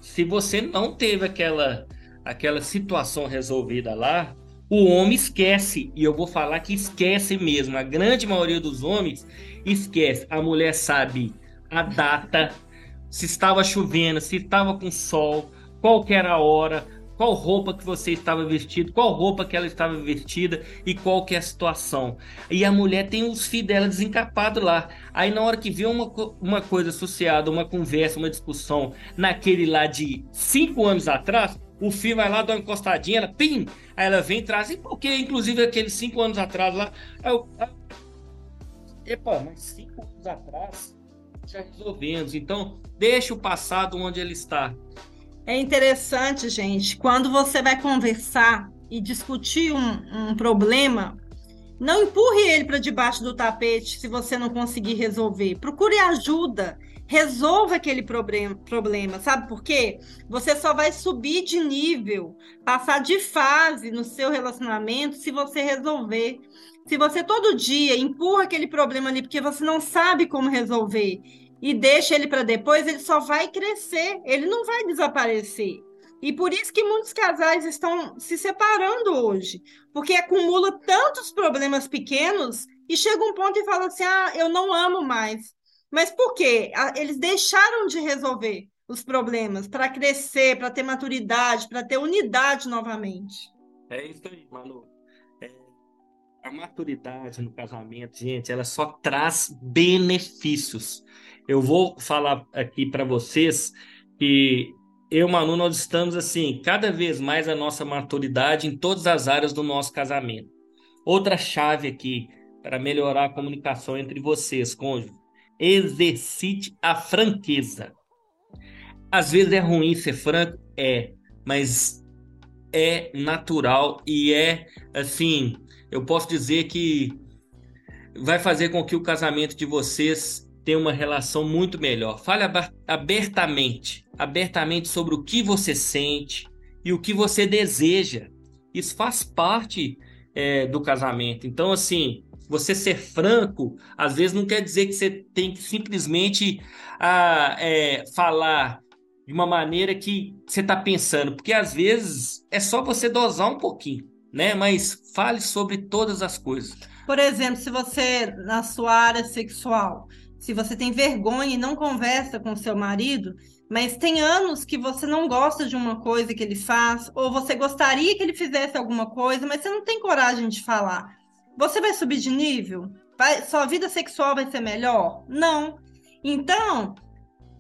se você não teve aquela aquela situação resolvida lá, o homem esquece, e eu vou falar que esquece mesmo. A grande maioria dos homens esquece. A mulher sabe a data, se estava chovendo, se estava com sol, qual era a hora, qual roupa que você estava vestido, qual roupa que ela estava vestida e qual que é a situação. E a mulher tem os fios dela desencapados lá. Aí na hora que vê uma, uma coisa associada, uma conversa, uma discussão naquele lá de cinco anos atrás, o fio vai lá, dá uma encostadinha, ela pim, aí ela vem e traz, e porque inclusive aqueles cinco anos atrás lá, eu, eu, epa, mas cinco anos atrás já resolvemos, então deixa o passado onde ele está. É interessante, gente, quando você vai conversar e discutir um, um problema, não empurre ele para debaixo do tapete se você não conseguir resolver. Procure ajuda resolva aquele problema, problema, sabe por quê? Você só vai subir de nível, passar de fase no seu relacionamento se você resolver. Se você todo dia empurra aquele problema ali porque você não sabe como resolver e deixa ele para depois, ele só vai crescer, ele não vai desaparecer. E por isso que muitos casais estão se separando hoje, porque acumula tantos problemas pequenos e chega um ponto e fala assim: "Ah, eu não amo mais". Mas por quê? Eles deixaram de resolver os problemas para crescer, para ter maturidade, para ter unidade novamente. É isso aí, Manu. É, a maturidade no casamento, gente, ela só traz benefícios. Eu vou falar aqui para vocês que eu, Manu, nós estamos assim, cada vez mais a nossa maturidade em todas as áreas do nosso casamento. Outra chave aqui para melhorar a comunicação entre vocês, cônjuge, exercite a franqueza. Às vezes é ruim ser franco, é, mas é natural e é assim, eu posso dizer que vai fazer com que o casamento de vocês tenha uma relação muito melhor. Fale abertamente, abertamente sobre o que você sente e o que você deseja. Isso faz parte é, do casamento. Então, assim, você ser franco, às vezes não quer dizer que você tem que simplesmente ah, é, falar de uma maneira que você está pensando, porque às vezes é só você dosar um pouquinho, né? Mas fale sobre todas as coisas. Por exemplo, se você, na sua área sexual, se você tem vergonha e não conversa com seu marido, mas tem anos que você não gosta de uma coisa que ele faz, ou você gostaria que ele fizesse alguma coisa, mas você não tem coragem de falar. Você vai subir de nível? Vai, sua vida sexual vai ser melhor? Não. Então,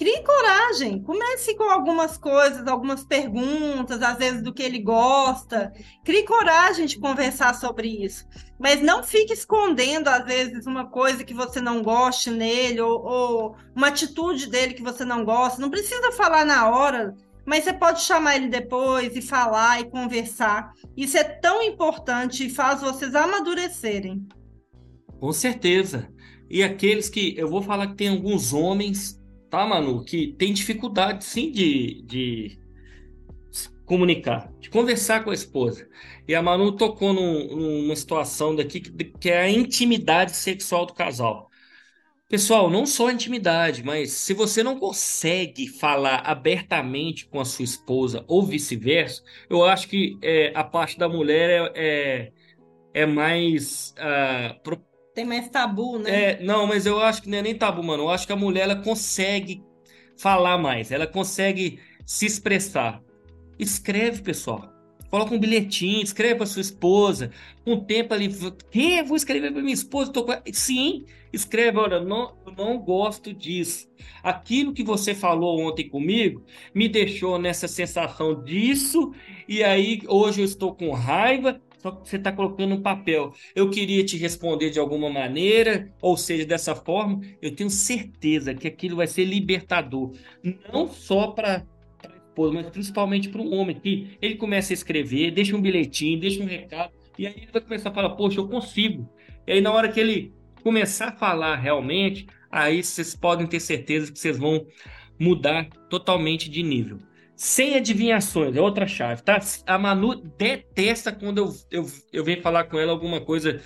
crie coragem. Comece com algumas coisas, algumas perguntas, às vezes do que ele gosta. Crie coragem de conversar sobre isso. Mas não fique escondendo, às vezes, uma coisa que você não goste nele, ou, ou uma atitude dele que você não gosta. Não precisa falar na hora mas você pode chamar ele depois e falar e conversar. Isso é tão importante e faz vocês amadurecerem. Com certeza. E aqueles que eu vou falar que tem alguns homens, tá, Manu, que tem dificuldade sim de, de comunicar, de conversar com a esposa. E a Manu tocou num, numa situação daqui que, que é a intimidade sexual do casal. Pessoal, não só intimidade, mas se você não consegue falar abertamente com a sua esposa ou vice-versa, eu acho que é, a parte da mulher é, é, é mais. Uh. Tem mais tabu, né? É, não, mas eu acho que não é nem tabu, mano. Eu acho que a mulher ela consegue falar mais, ela consegue se expressar. Escreve, pessoal. Coloca um bilhetinho, escreve para sua esposa. Um tempo ali, que vou escrever para minha esposa? Tô. Sim, escreve, olha, não, não gosto disso. Aquilo que você falou ontem comigo me deixou nessa sensação disso, e aí hoje eu estou com raiva, só que você está colocando um papel. Eu queria te responder de alguma maneira, ou seja, dessa forma, eu tenho certeza que aquilo vai ser libertador. Não só para mas principalmente para um homem que ele começa a escrever, deixa um bilhetinho, deixa um recado, e aí ele vai começar a falar, poxa, eu consigo. E aí na hora que ele começar a falar realmente, aí vocês podem ter certeza que vocês vão mudar totalmente de nível. Sem adivinhações, é outra chave, tá? A Manu detesta quando eu, eu, eu venho falar com ela alguma coisa.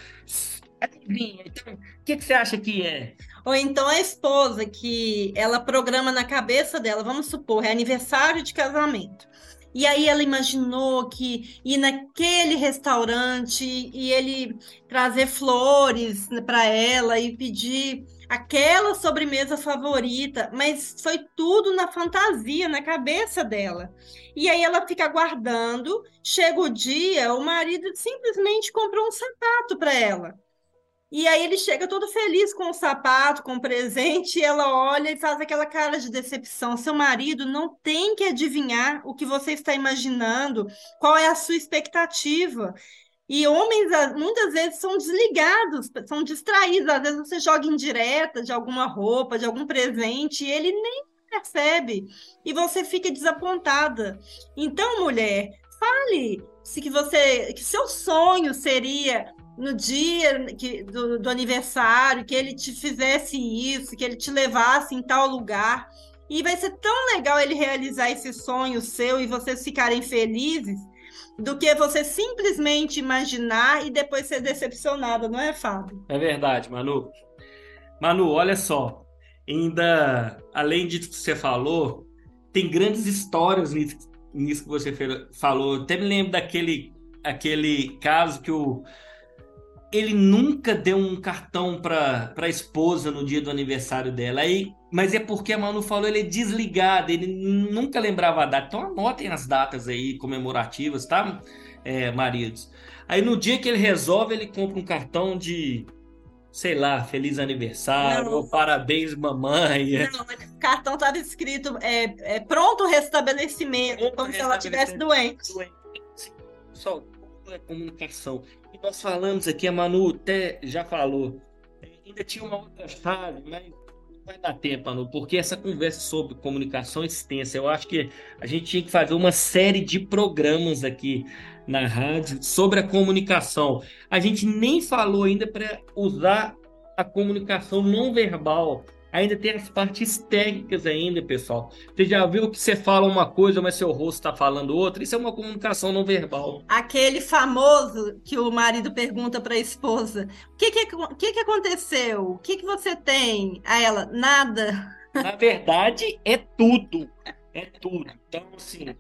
Adivinha, então, o que, que você acha que é? Ou então a esposa, que ela programa na cabeça dela, vamos supor, é aniversário de casamento. E aí ela imaginou que ir naquele restaurante e ele trazer flores para ela e pedir aquela sobremesa favorita, mas foi tudo na fantasia, na cabeça dela. E aí ela fica aguardando, chega o dia, o marido simplesmente comprou um sapato para ela. E aí ele chega todo feliz com o sapato, com o presente, e ela olha e faz aquela cara de decepção. Seu marido não tem que adivinhar o que você está imaginando, qual é a sua expectativa. E homens muitas vezes são desligados, são distraídos. Às vezes você joga indireta de alguma roupa, de algum presente, e ele nem percebe. E você fica desapontada. Então, mulher, fale se que você que seu sonho seria no dia que, do, do aniversário, que ele te fizesse isso, que ele te levasse em tal lugar. E vai ser tão legal ele realizar esse sonho seu e vocês ficarem felizes do que você simplesmente imaginar e depois ser decepcionada, não é, Fábio? É verdade, Manu. Manu, olha só. Ainda, além disso que você falou, tem grandes histórias nisso, nisso que você falou. até me lembro daquele aquele caso que o ele nunca deu um cartão para a esposa no dia do aniversário dela. Aí, mas é porque a Manu falou, ele é desligado, ele nunca lembrava a data. Então anotem as datas aí comemorativas, tá, é, maridos? Aí no dia que ele resolve, ele compra um cartão de, sei lá, feliz aniversário, ou parabéns, mamãe. Não, mas o cartão estava escrito é, é, pronto restabelecimento, pronto como se ela estivesse doente. doente. Só é comunicação nós falamos aqui, a Manu até já falou. Ainda tinha uma outra chave, mas não vai dar tempo, Manu, porque essa conversa sobre comunicação é extensa. Eu acho que a gente tinha que fazer uma série de programas aqui na rádio sobre a comunicação. A gente nem falou ainda para usar a comunicação não verbal Ainda tem as partes técnicas ainda, pessoal. Você já viu que você fala uma coisa, mas seu rosto está falando outra? Isso é uma comunicação não verbal. Aquele famoso que o marido pergunta para a esposa: o que que, que, que aconteceu? O que, que você tem? A ela, nada. Na verdade, é tudo. É tudo. Então, assim,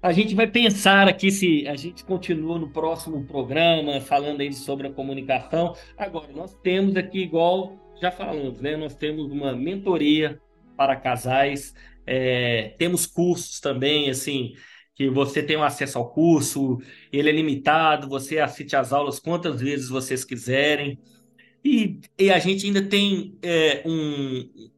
a gente vai pensar aqui se a gente continua no próximo programa falando aí sobre a comunicação. Agora, nós temos aqui igual já falamos, né? Nós temos uma mentoria para casais, é, temos cursos também, assim, que você tem acesso ao curso, ele é limitado, você assiste às aulas quantas vezes vocês quiserem. E, e a gente ainda tem é, um,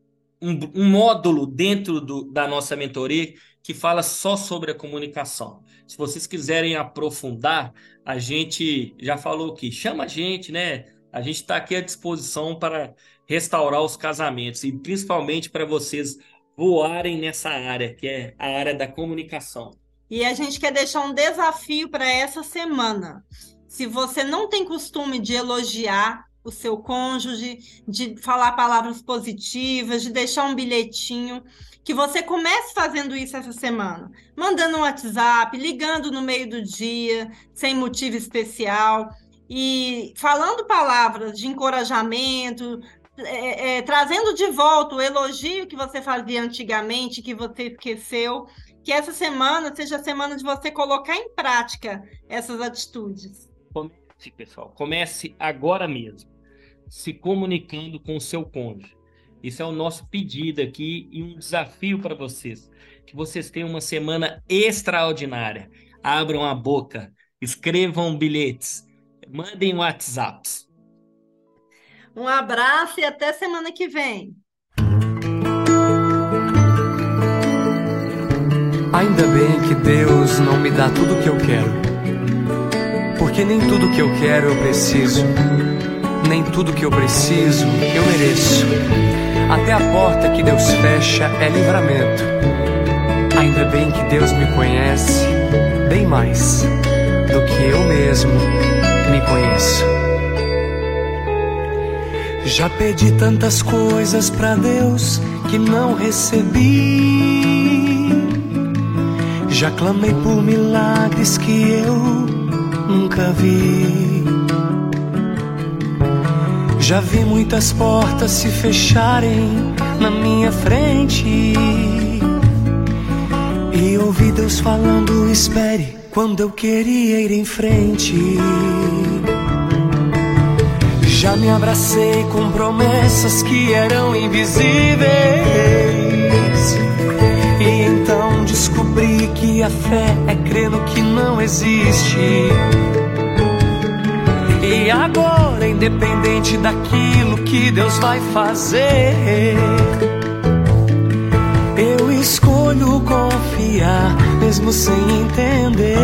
um, um, módulo dentro do, da nossa mentoria que fala só sobre a comunicação. Se vocês quiserem aprofundar, a gente já falou que chama a gente, né? A gente está aqui à disposição para restaurar os casamentos e principalmente para vocês voarem nessa área, que é a área da comunicação. E a gente quer deixar um desafio para essa semana. Se você não tem costume de elogiar o seu cônjuge, de falar palavras positivas, de deixar um bilhetinho, que você comece fazendo isso essa semana, mandando um WhatsApp, ligando no meio do dia, sem motivo especial, e falando palavras de encorajamento, é, é, trazendo de volta o elogio que você fazia antigamente, que você esqueceu, que essa semana seja a semana de você colocar em prática essas atitudes. Comece, pessoal, comece agora mesmo, se comunicando com o seu cônjuge. Isso é o nosso pedido aqui e um desafio para vocês. Que vocês tenham uma semana extraordinária. Abram a boca, escrevam bilhetes, mandem WhatsApps. Um abraço e até semana que vem. Ainda bem que Deus não me dá tudo o que eu quero. Porque nem tudo que eu quero eu preciso. Nem tudo que eu preciso eu mereço. Até a porta que Deus fecha é livramento. Ainda bem que Deus me conhece bem mais do que eu mesmo me conheço. Já pedi tantas coisas para Deus que não recebi. Já clamei por milagres que eu nunca vi. Já vi muitas portas se fecharem na minha frente. E ouvi Deus falando: espere, quando eu queria ir em frente. Já me abracei com promessas que eram invisíveis. E então descobri que a fé é crer no que não existe. E agora, independente daquilo que Deus vai fazer, confiar, mesmo sem entender.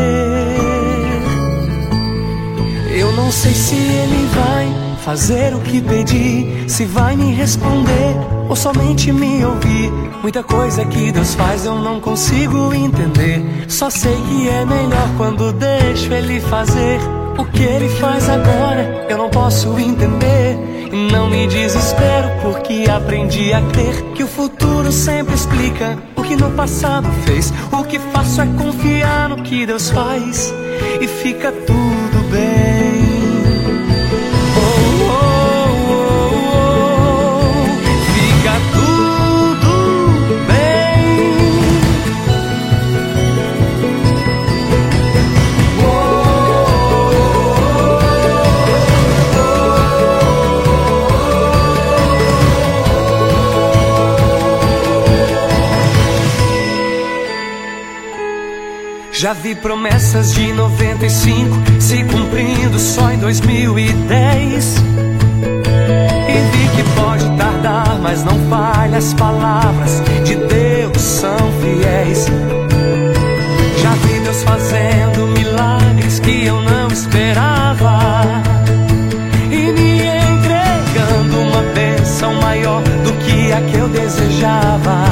Eu não sei se Ele vai fazer o que pedi, se vai me responder ou somente me ouvir. Muita coisa que Deus faz eu não consigo entender. Só sei que é melhor quando deixo Ele fazer. O que Ele faz agora eu não posso entender. E não me desespero porque aprendi a crer que o futuro sempre explica o que no passado fez. O que faço é confiar no que Deus faz e fica tudo Já vi promessas de 95 se cumprindo só em 2010. E vi que pode tardar, mas não falha. As palavras de Deus são fiéis. Já vi Deus fazendo milagres que eu não esperava. E me entregando uma bênção maior do que a que eu desejava.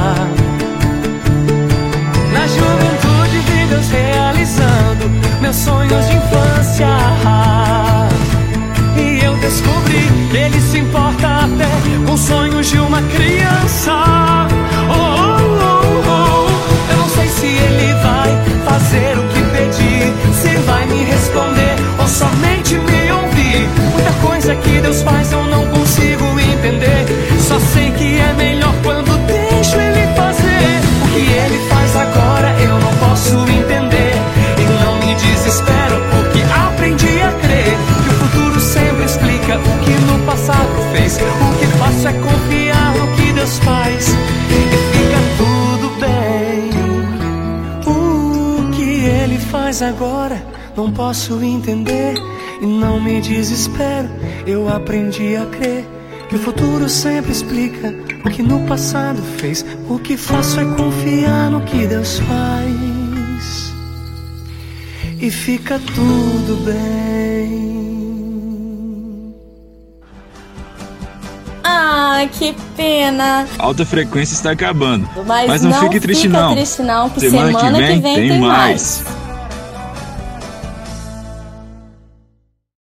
Descobri que ele se importa até com sonhos de uma criança. Oh, oh, oh, oh. Eu não sei se ele vai fazer o que pedi, se vai me responder ou somente me ouvir. Muita coisa que Deus faz eu não consigo entender. Só sei que é melhor quando fez. O que faço é confiar no que Deus faz e fica tudo bem. O que Ele faz agora não posso entender e não me desespero. Eu aprendi a crer. Que o futuro sempre explica o que no passado fez. O que faço é confiar no que Deus faz e fica tudo bem. Que pena. Alta frequência está acabando. Mas, Mas não, não, fique triste não. Triste não, que semana, semana que vem, que vem tem, tem mais. mais.